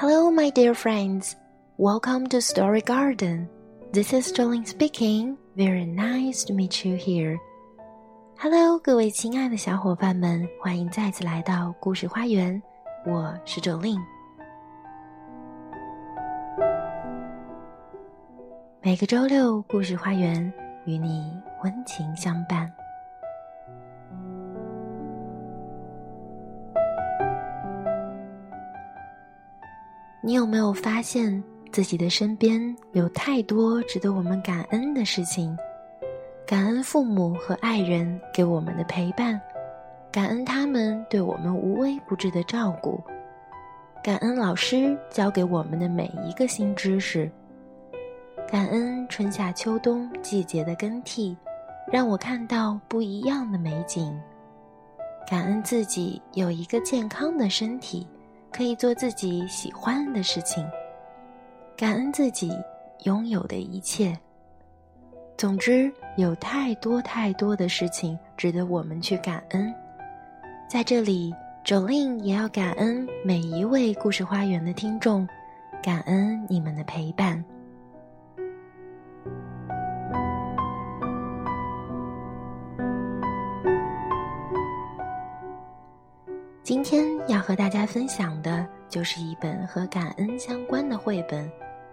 Hello, my dear friends. Welcome to Story Garden. This is Jolin speaking. Very nice to meet you here. Hello，各位亲爱的小伙伴们，欢迎再次来到故事花园。我是 Jolin。每个周六，故事花园与你温情相伴。你有没有发现自己的身边有太多值得我们感恩的事情？感恩父母和爱人给我们的陪伴，感恩他们对我们无微不至的照顾，感恩老师教给我们的每一个新知识，感恩春夏秋冬季节的更替，让我看到不一样的美景，感恩自己有一个健康的身体。可以做自己喜欢的事情，感恩自己拥有的一切。总之，有太多太多的事情值得我们去感恩。在这里，Jolin 也要感恩每一位故事花园的听众，感恩你们的陪伴。今天要和大家分享的就是一本和感恩相关的绘本，《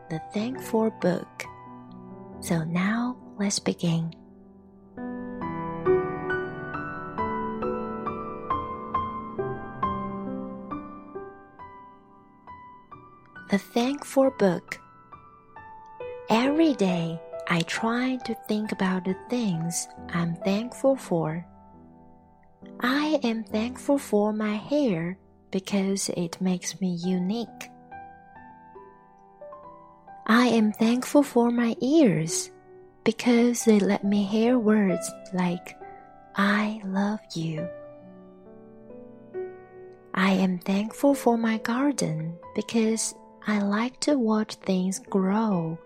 The Thankful Book》。So now let's begin. The Thankful Book. Every day I try to think about the things I'm thankful for. I am thankful for my hair because it makes me unique. I am thankful for my ears because they let me hear words like, I love you. I am thankful for my garden because I like to watch things grow.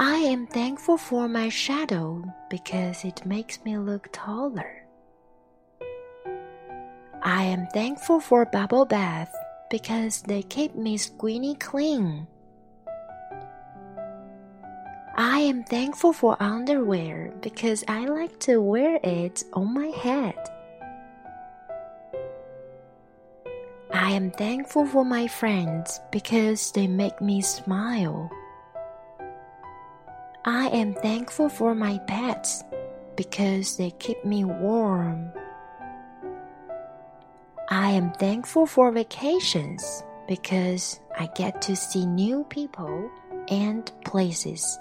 I am thankful for my shadow because it makes me look taller. I am thankful for bubble bath because they keep me squeaky clean. I am thankful for underwear because I like to wear it on my head. I am thankful for my friends because they make me smile. I am thankful for my pets because they keep me warm. I am thankful for vacations because I get to see new people and places.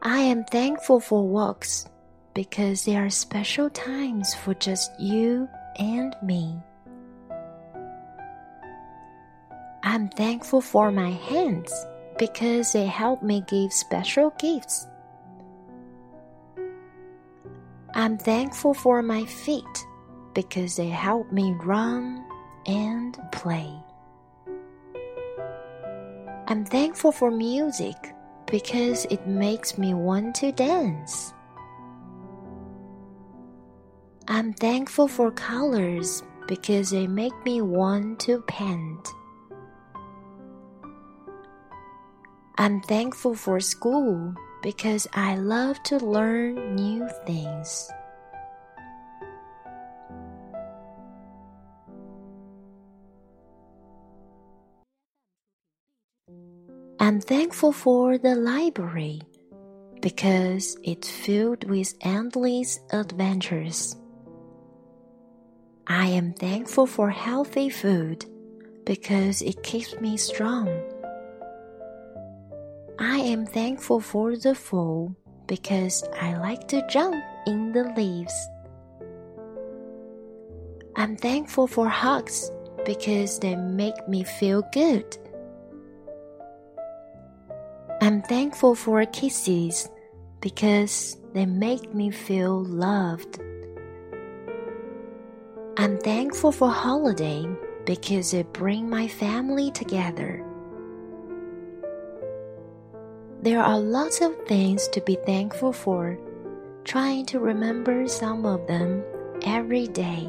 I am thankful for walks because they are special times for just you and me. I'm thankful for my hands because they help me give special gifts. I'm thankful for my feet because they help me run and play. I'm thankful for music because it makes me want to dance. I'm thankful for colors because they make me want to paint. I'm thankful for school because I love to learn new things. I'm thankful for the library because it's filled with endless adventures. I am thankful for healthy food because it keeps me strong. I am thankful for the fall because I like to jump in the leaves. I'm thankful for hugs because they make me feel good. I'm thankful for kisses because they make me feel loved. I'm thankful for holiday because they bring my family together. There are lots of things to be thankful for. Trying to remember some of them every day.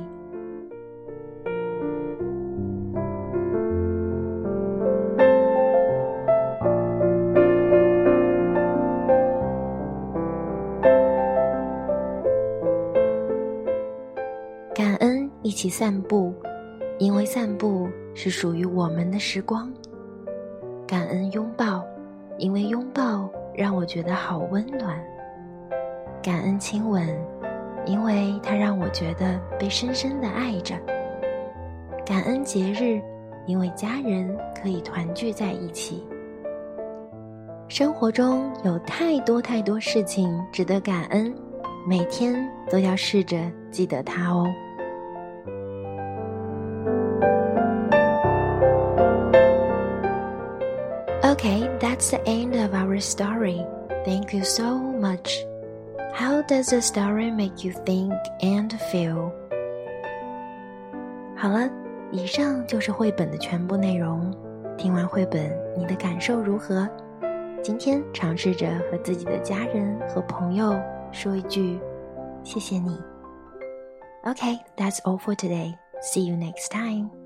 感恩，一起散步，因为散步是属于我们的时光。感恩拥抱。因为拥抱让我觉得好温暖。感恩亲吻，因为它让我觉得被深深的爱着。感恩节日，因为家人可以团聚在一起。生活中有太多太多事情值得感恩，每天都要试着记得它哦。Okay, that's the end of our story. Thank you so much. How does the story make you think and feel? 好了，以上就是绘本的全部内容。听完绘本，你的感受如何？今天尝试着和自己的家人和朋友说一句“谢谢你”。Okay, that's all for today. See you next time.